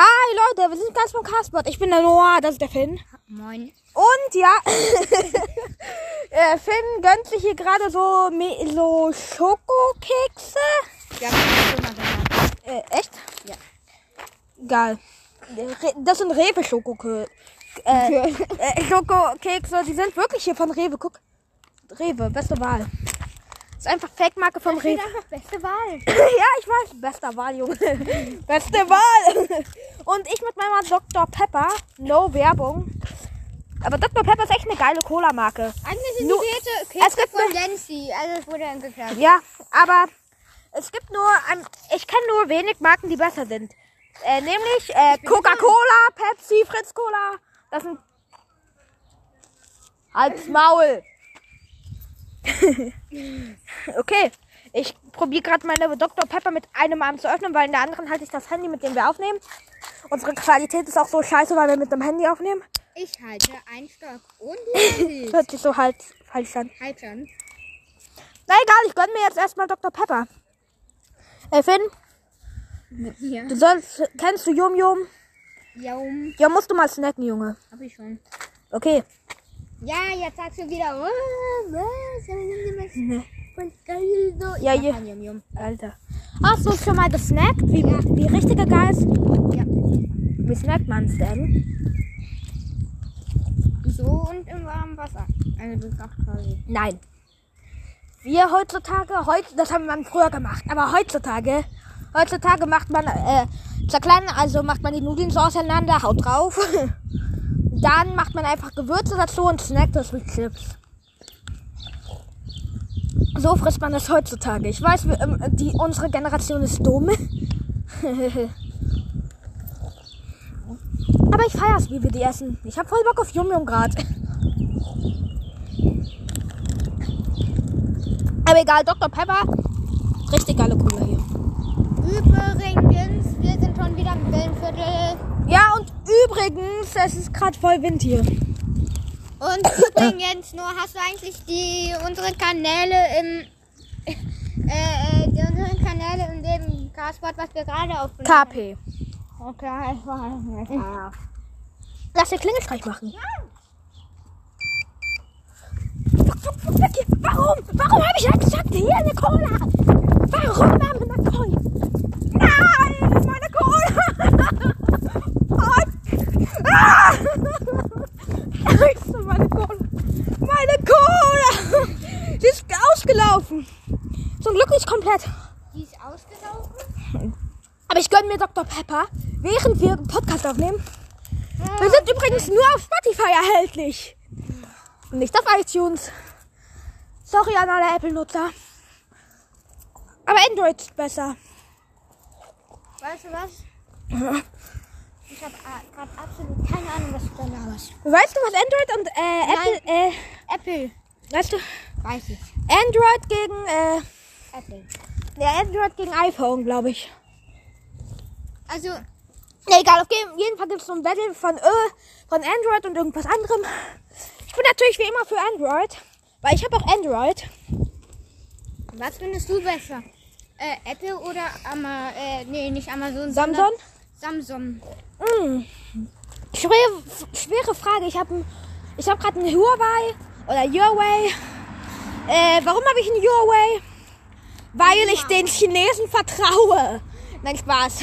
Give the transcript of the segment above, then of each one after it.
Hi Leute, wir sind ganz vom Castbot. Ich bin der Noah, das ist der Finn. Moin. Und ja, äh, Finn gönnt sich hier gerade so, so Schokokekse. Ja, das ist schon mal. Äh, echt? Ja. Geil. Das sind Rewe-Schokokekse. Äh, äh, Schokokekse, die sind wirklich hier von Rewe. Guck. Rewe, beste Wahl. Das ist einfach Fake-Marke von Rewe. einfach beste Wahl. ja, ich weiß. Bester Wahl, Junge. Beste Wahl. Und ich mit meiner Dr. Pepper. No Werbung. Aber Dr. Pepper ist echt eine geile Cola-Marke. Eigentlich sind Nur- die es Kekse gibt von nur- Lenzi. Also es wurde dann geklaut. Ja, aber es gibt nur, ein, ich kenne nur wenig Marken, die besser sind. Äh, nämlich äh, Coca-Cola, Pepsi, Fritz Cola. Das sind Halt's Maul. okay, ich probiere gerade meine Dr. Pepper mit einem Arm zu öffnen, weil in der anderen halte ich das Handy, mit dem wir aufnehmen. Unsere Qualität ist auch so scheiße, weil wir mit dem Handy aufnehmen. Ich halte einen Stock. Und. Hört sich so halt falsch an. halt schon. Na egal, ich gönn mir jetzt erstmal Dr. Pepper. Ey Finn, Ja. du sollst, kennst du Yum Yum? Ja, um. Ja, musst du mal snacken, Junge. Hab ich schon. Okay. Ja, jetzt sagst du wieder. Oh, was? Voll geil so. Ja, kein Yum Yum. Alter. Hast du schon mal gesnackt? Wie, wie richtiger Geist? Ja. Wie snackt man's denn? So und im warmen Wasser. Also auch quasi. Nein. Wir heutzutage, heut, das haben man früher gemacht, aber heutzutage, heutzutage macht man, äh, zerkleinern, also macht man die Nudeln so auseinander, haut drauf. Dann macht man einfach Gewürze dazu und snackt das mit Chips. So frisst man das heutzutage. Ich weiß, wir, ähm, die, unsere Generation ist dumm. Aber ich feier's, wie wir die essen. Ich hab voll Bock auf Yum Yum grad. Aber egal, Dr. Pepper. Richtig geile Cola hier. Übrigens, wir sind schon wieder im Wellenviertel. Ja, und übrigens, es ist gerade voll Wind hier. Und übrigens, nur hast du eigentlich die unsere Kanäle im äh, äh, die unsere Kanäle in dem Castbot, was wir gerade aufnehmen. KP. Okay, ich weiß nicht. Ah. Lass den Klingelstreich machen. Hier. Warum? Warum habe ich gesagt, hier eine Cola? Warum haben wir eine Cola? Nein, meine Cola. Fuck. Ah. Ich so, meine Cola. Meine Cola. Die ist ausgelaufen. Zum Glück nicht komplett. Die ist ausgelaufen? Aber ich gönne mir Dr. Pepper, während wir einen Podcast aufnehmen. Wir sind übrigens nur auf Spotify erhältlich. Und nicht auf iTunes. Sorry an alle Apple-Nutzer. Aber Android ist besser. Weißt du was? Ich habe gerade absolut keine Ahnung, was du da laberst. Weißt du, was Android und äh, Apple, äh, Apple. Weißt du, Weiß ich. Android gegen, äh, Apple. ja, Android gegen iPhone, glaube ich. Also, Ja, egal, auf jeden Fall gibt es so ein Battle von, äh, von Android und irgendwas anderem. Ich bin natürlich wie immer für Android, weil ich habe auch Android. was findest du besser? Äh, Apple oder Ama äh, nee, nicht Amazon, Samsung? Samsung. Hm. Schwere, schwere Frage. Ich habe ich hab gerade einen Huawei oder Huawei. Äh, warum habe ich einen Huawei? Weil ich den Chinesen vertraue. Nein, Spaß.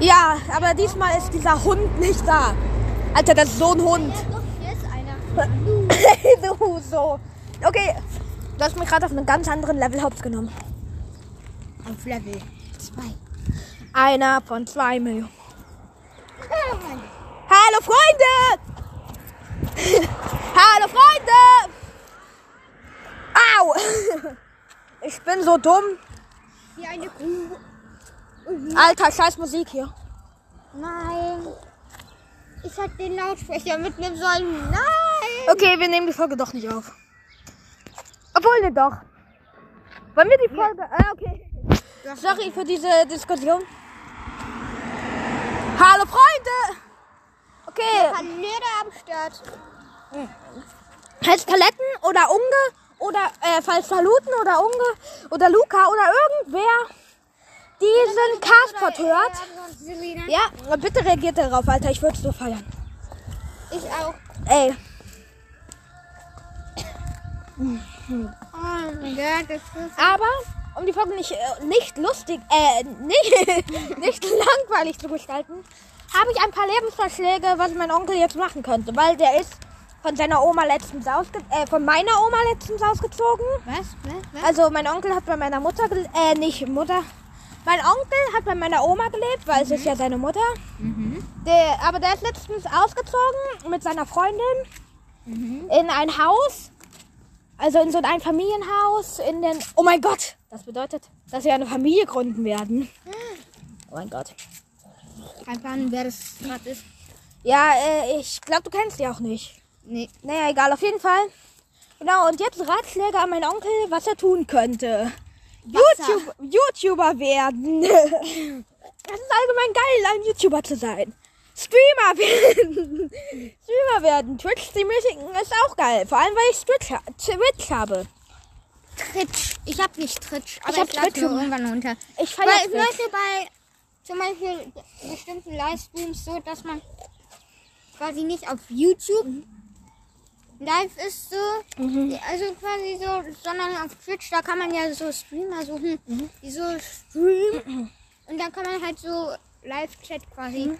Ja, aber diesmal ist dieser Hund nicht da. Alter, das ist so ein Hund. Ja, doch, hier ist einer. du, so. Okay, du hast mich gerade auf einem ganz anderen Level hops genommen. Auf Level 2. Einer von zwei Millionen. Hallo Freunde! Hallo Freunde! Au! Ich bin so dumm. Wie eine Kuh. Alter, scheiß Musik hier. Nein. Ich hätte den Lautsprecher mitnehmen sollen. Nein. Okay, wir nehmen die Folge doch nicht auf. Obwohl, ne doch. Wollen wir die Folge... Ah, okay. Sorry für diese Diskussion. Hallo Freunde! Okay, Kanäle am Start. Heißt Paletten oder Unge oder äh, falls Saluten oder Unge oder Luca oder irgendwer, die sind Castpot hört. Ja, bitte reagiert darauf, Alter. Ich würde es so feiern. Ich auch. Ey, Oh mein Gott, das ist. aber um die Folge nicht, äh, nicht lustig, äh, nicht, nicht langweilig zu gestalten, habe ich ein paar Lebensvorschläge, was mein Onkel jetzt machen könnte, weil der ist von seiner Oma letztens ausge äh, von meiner Oma letztens ausgezogen. Was? Was? Was? Also mein Onkel hat bei meiner Mutter, äh, nicht Mutter. Mein Onkel hat bei meiner Oma gelebt, weil es ist ja seine Mutter. Der, aber der ist letztens ausgezogen mit seiner Freundin in ein Haus. Also in so ein Einfamilienhaus in den. Oh mein Gott! Das bedeutet, dass sie eine Familie gründen werden. Oh mein Gott. Kein Plan, wer das gerade ist. Ja, äh, ich glaube, du kennst die auch nicht. Nee. Naja, egal, auf jeden Fall. Genau, und jetzt Ratschläge an meinen Onkel, was er tun könnte. Wasser. YouTube, YouTuber werden. Das ist allgemein geil, ein YouTuber zu sein. Streamer werden. Streamer werden. Twitch-Streaming ist auch geil. Vor allem, weil ich Twitch, ha- Twitch habe. Twitch. Ich hab nicht Twitch, aber ich, lade Twitch. mir irgendwann runter. Ich Weil ich Twitch. möchte bei zum Beispiel bestimmten Livestreams so, dass man quasi nicht auf YouTube live ist so, also quasi so, sondern auf Twitch, da kann man ja so Streamer suchen, die so streamen und dann kann man halt so Live-Chat quasi,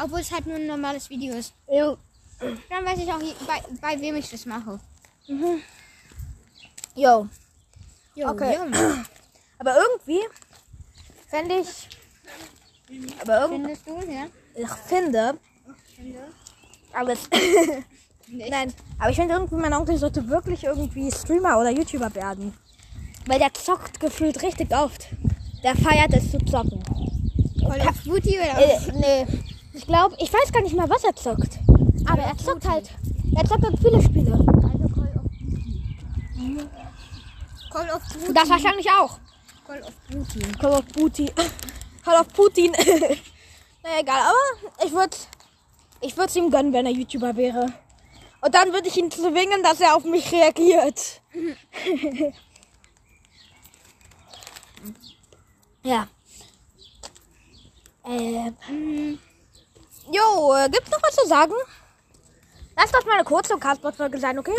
obwohl es halt nur ein normales Video ist. Jo. Dann weiß ich auch, bei, bei wem ich das mache. Jo. Jo, Okay. jo. Aber irgendwie fände ich. Aber irgendwie. Findest du, ja? Ich finde. Aber es, Nein, aber ich finde irgendwie, mein Onkel sollte wirklich irgendwie Streamer oder YouTuber werden. Weil der zockt gefühlt richtig oft. Der feiert es zu zocken. Call of Duty oder Äh, nee. Ich glaube, ich weiß gar nicht mal, was er zockt. Aber er zockt halt. Er zockt halt viele Spiele. Also Call of Duty. Call of Duty. Das wahrscheinlich auch. Call of Duty. Call of Duty. Call of Putin. naja, egal. Aber ich würde ich es ihm gönnen, wenn er YouTuber wäre. Und dann würde ich ihn zwingen, dass er auf mich reagiert. ja. Äh, mm, jo, äh, gibt's noch was zu sagen? Lass doch mal eine kurze Castbox-Folge sein, okay?